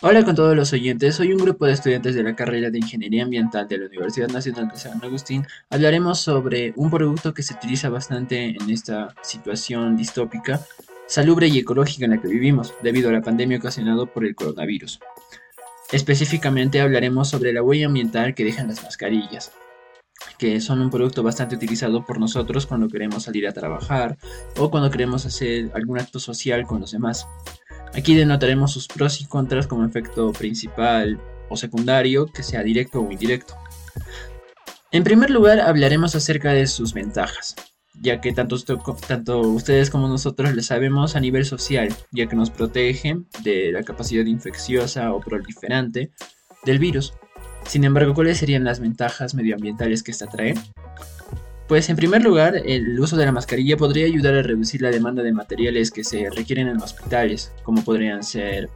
Hola con todos los oyentes, soy un grupo de estudiantes de la carrera de Ingeniería Ambiental de la Universidad Nacional de San Agustín. Hablaremos sobre un producto que se utiliza bastante en esta situación distópica, salubre y ecológica en la que vivimos, debido a la pandemia ocasionada por el coronavirus. Específicamente hablaremos sobre la huella ambiental que dejan las mascarillas, que son un producto bastante utilizado por nosotros cuando queremos salir a trabajar o cuando queremos hacer algún acto social con los demás. Aquí denotaremos sus pros y contras como efecto principal o secundario, que sea directo o indirecto. En primer lugar, hablaremos acerca de sus ventajas, ya que tanto, ustedes como nosotros le sabemos a nivel social, ya que nos protege de la capacidad infecciosa o proliferante del virus. Sin embargo, ¿cuáles serían las ventajas medioambientales que esta trae? Pues en primer lugar, el uso de la mascarilla podría ayudar a reducir la demanda de materiales que se requieren en hospitales, como podrían ser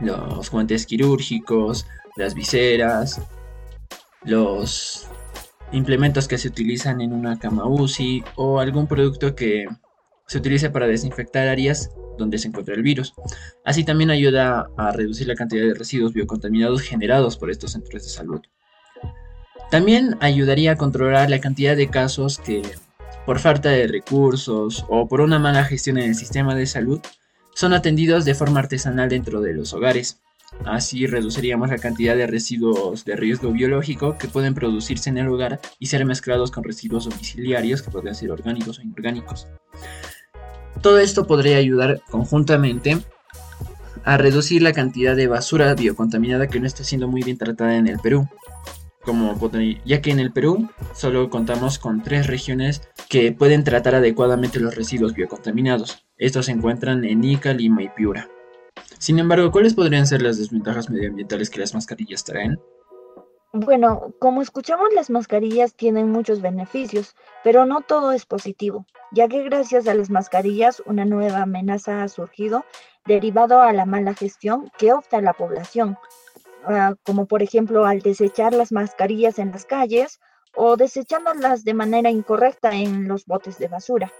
los guantes quirúrgicos, las viseras, los implementos que se utilizan en una cama UCI o algún producto que se utilice para desinfectar áreas donde se encuentra el virus. Así también ayuda a reducir la cantidad de residuos biocontaminados generados por estos centros de salud. También ayudaría a controlar la cantidad de casos que, por falta de recursos o por una mala gestión en el sistema de salud, son atendidos de forma artesanal dentro de los hogares. Así reduciríamos la cantidad de residuos de riesgo biológico que pueden producirse en el hogar y ser mezclados con residuos domiciliarios que podrían ser orgánicos o inorgánicos. Todo esto podría ayudar conjuntamente a reducir la cantidad de basura biocontaminada que no está siendo muy bien tratada en el Perú como ya que en el Perú solo contamos con tres regiones que pueden tratar adecuadamente los residuos biocontaminados. Estos se encuentran en Ica, Lima y Piura. Sin embargo, ¿cuáles podrían ser las desventajas medioambientales que las mascarillas traen? Bueno, como escuchamos, las mascarillas tienen muchos beneficios, pero no todo es positivo, ya que gracias a las mascarillas una nueva amenaza ha surgido derivado a la mala gestión que opta la población, Ah, como por ejemplo al desechar las mascarillas en las calles o desechándolas de manera incorrecta en los botes de basura.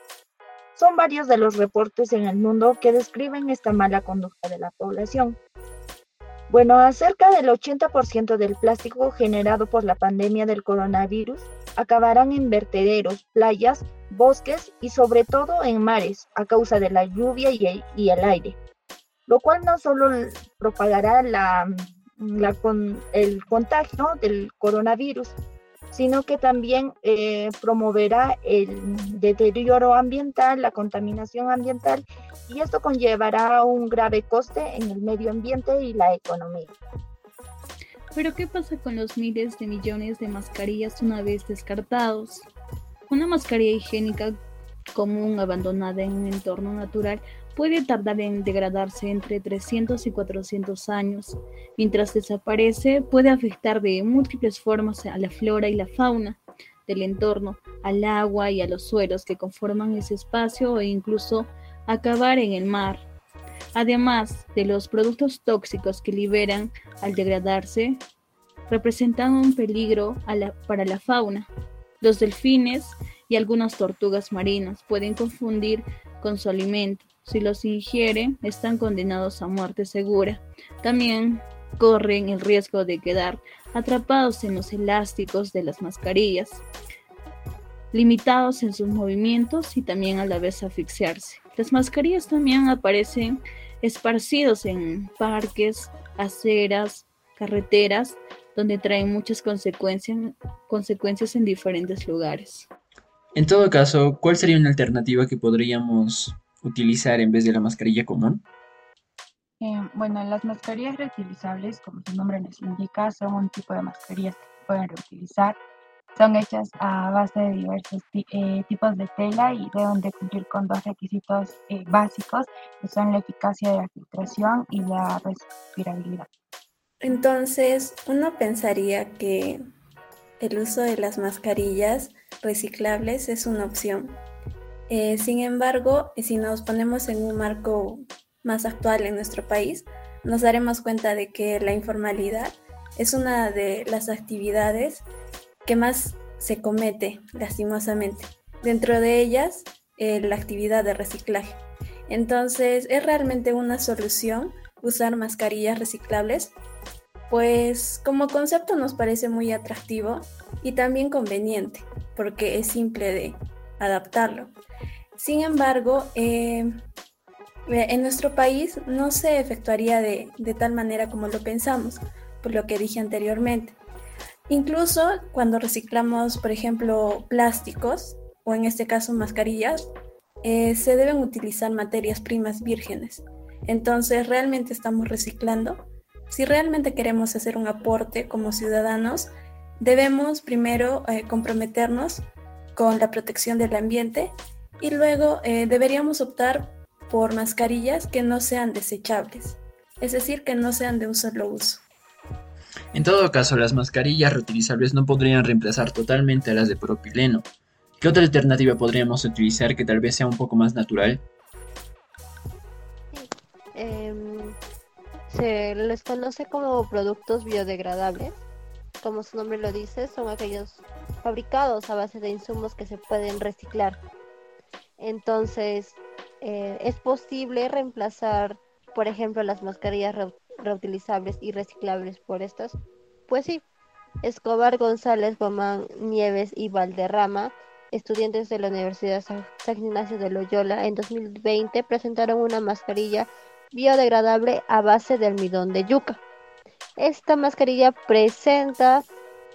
Son varios de los reportes en el mundo que describen esta mala conducta de la población. Bueno, acerca del 80% del plástico generado por la pandemia del coronavirus acabarán en vertederos, playas, bosques y sobre todo en mares a causa de la lluvia y el, y el aire, lo cual no solo propagará la la, con el contagio del coronavirus, sino que también eh, promoverá el deterioro ambiental, la contaminación ambiental, y esto conllevará un grave coste en el medio ambiente y la economía. Pero ¿qué pasa con los miles de millones de mascarillas una vez descartados? Una mascarilla higiénica común abandonada en un entorno natural puede tardar en degradarse entre 300 y 400 años. Mientras desaparece, puede afectar de múltiples formas a la flora y la fauna del entorno, al agua y a los suelos que conforman ese espacio e incluso acabar en el mar. Además de los productos tóxicos que liberan al degradarse, representan un peligro para la fauna. Los delfines y algunas tortugas marinas pueden confundir con su alimento si los ingieren, están condenados a muerte segura. También corren el riesgo de quedar atrapados en los elásticos de las mascarillas, limitados en sus movimientos y también a la vez asfixiarse. Las mascarillas también aparecen esparcidos en parques, aceras, carreteras, donde traen muchas consecuencias, consecuencias en diferentes lugares. En todo caso, ¿cuál sería una alternativa que podríamos utilizar en vez de la mascarilla común? Eh, bueno, las mascarillas reutilizables, como su nombre les indica, son un tipo de mascarillas que se pueden reutilizar. Son hechas a base de diversos eh, tipos de tela y deben de cumplir con dos requisitos eh, básicos, que son la eficacia de la filtración y la respirabilidad. Entonces, uno pensaría que el uso de las mascarillas reciclables es una opción, eh, sin embargo, si nos ponemos en un marco más actual en nuestro país, nos daremos cuenta de que la informalidad es una de las actividades que más se comete lastimosamente. Dentro de ellas, eh, la actividad de reciclaje. Entonces, es realmente una solución usar mascarillas reciclables, pues como concepto nos parece muy atractivo y también conveniente, porque es simple de adaptarlo. Sin embargo, eh, en nuestro país no se efectuaría de, de tal manera como lo pensamos, por lo que dije anteriormente. Incluso cuando reciclamos, por ejemplo, plásticos, o en este caso mascarillas, eh, se deben utilizar materias primas vírgenes. Entonces, ¿realmente estamos reciclando? Si realmente queremos hacer un aporte como ciudadanos, debemos primero eh, comprometernos con la protección del ambiente y luego eh, deberíamos optar por mascarillas que no sean desechables, es decir, que no sean de un solo uso. En todo caso, las mascarillas reutilizables no podrían reemplazar totalmente a las de propileno. ¿Qué otra alternativa podríamos utilizar que tal vez sea un poco más natural? Em, se les conoce como productos biodegradables. Como su nombre lo dice, son aquellos fabricados a base de insumos que se pueden reciclar. Entonces, eh, es posible reemplazar, por ejemplo, las mascarillas reutilizables y reciclables por estas? Pues sí. Escobar, González, Bomán, Nieves y Valderrama, estudiantes de la Universidad San Ignacio de Loyola, en 2020 presentaron una mascarilla biodegradable a base de almidón de yuca. Esta mascarilla presenta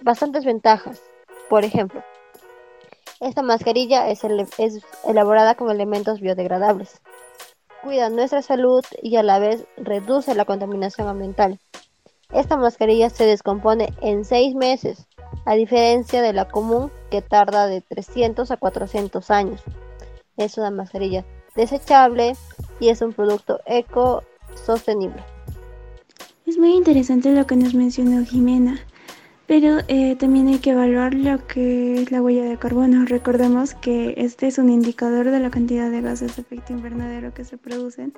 bastantes ventajas. Por ejemplo, esta mascarilla es, elaborada con elementos biodegradables cuida nuestra salud y a la vez reduce la contaminación ambiental. Esta mascarilla se descompone en 6 meses, a diferencia de la común que tarda de 300 a 400 años. Es una mascarilla desechable y es un producto eco sostenible. Es muy interesante lo que nos mencionó Jimena. Pero eh, también hay que evaluar lo que es la huella de carbono. Recordemos que este es un indicador de la cantidad de gases de efecto invernadero que se producen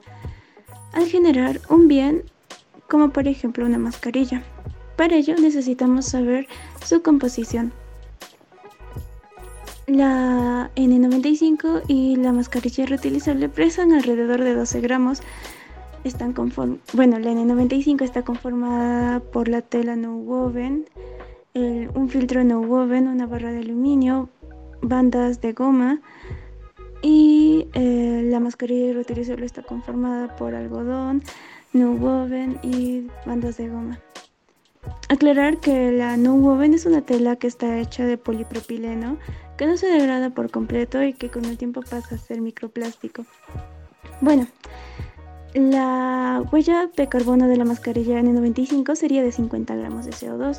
al generar un bien como por ejemplo una mascarilla. Para ello necesitamos saber su composición. La N95 y la mascarilla reutilizable pesan alrededor de 12 gramos. Están bueno, la N95 está conformada por la tela no woven, un filtro no woven, una barra de aluminio, bandas de goma y eh, la mascarilla reutilizable está conformada por algodón, no woven y bandas de goma. Aclarar que la no woven es una tela que está hecha de polipropileno que no se degrada por completo y que con el tiempo pasa a ser microplástico. Bueno, la huella de carbono de la mascarilla N95 sería de 50 gramos de CO2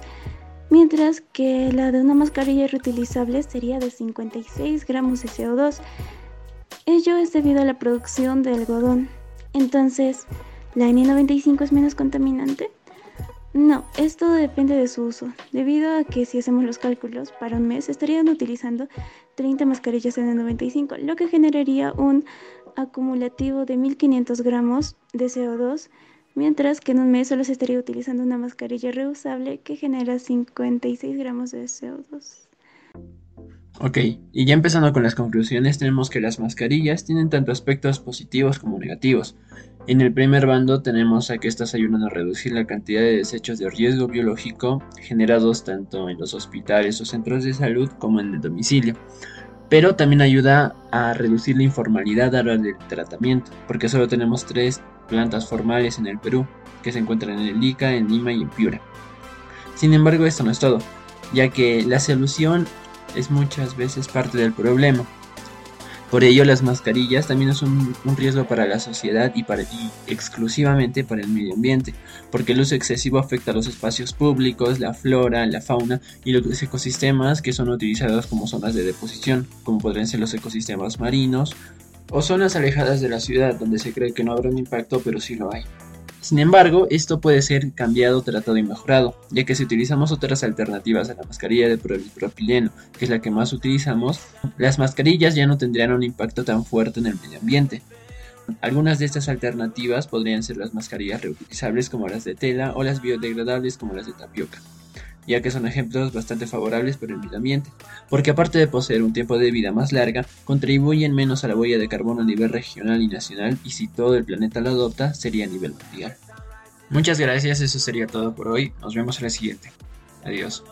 mientras que la de una mascarilla reutilizable sería de 56 gramos de CO2. Ello es debido a la producción de algodón. Entonces, ¿la N95 es menos contaminante? No, esto depende de su uso, debido a que si hacemos los cálculos, para un mes estarían utilizando 30 mascarillas N95, lo que generaría un acumulativo de 1500 gramos de CO2 mientras que en un mes solo se estaría utilizando una mascarilla reusable que genera 56 gramos de CO2. Ok, y ya empezando con las conclusiones, tenemos que las mascarillas tienen tanto aspectos positivos como negativos. En el primer bando tenemos a que estas ayudan a reducir la cantidad de desechos de riesgo biológico generados tanto en los hospitales o centros de salud como en el domicilio. Pero también ayuda a reducir la informalidad a la del tratamiento, porque solo tenemos tres plantas formales en el Perú, que se encuentran en el Ica, en Lima y en Piura. Sin embargo, esto no es todo, ya que la solución es muchas veces parte del problema. Por ello, las mascarillas también son un, riesgo para la sociedad y, para, y exclusivamente para el medio ambiente, porque el uso excesivo afecta a los espacios públicos, la flora, la fauna y los ecosistemas que son utilizados como zonas de deposición, como podrían ser los ecosistemas marinos, o zonas alejadas de la ciudad donde se cree que no habrá un impacto, pero sí lo hay. Sin embargo, esto puede ser cambiado, tratado y mejorado, ya que si utilizamos otras alternativas a la mascarilla de propileno, que es la que más utilizamos, las mascarillas ya no tendrían un impacto tan fuerte en el medio ambiente. Algunas de estas alternativas podrían ser las mascarillas reutilizables como las de tela o las biodegradables como las de tapioca ya que son ejemplos bastante favorables para el medio ambiente, porque aparte de poseer un tiempo de vida más larga, contribuyen menos a la huella de carbono a nivel regional y nacional y si todo el planeta lo adopta sería a nivel mundial. Muchas gracias, eso sería todo por hoy. Nos vemos en la siguiente. Adiós.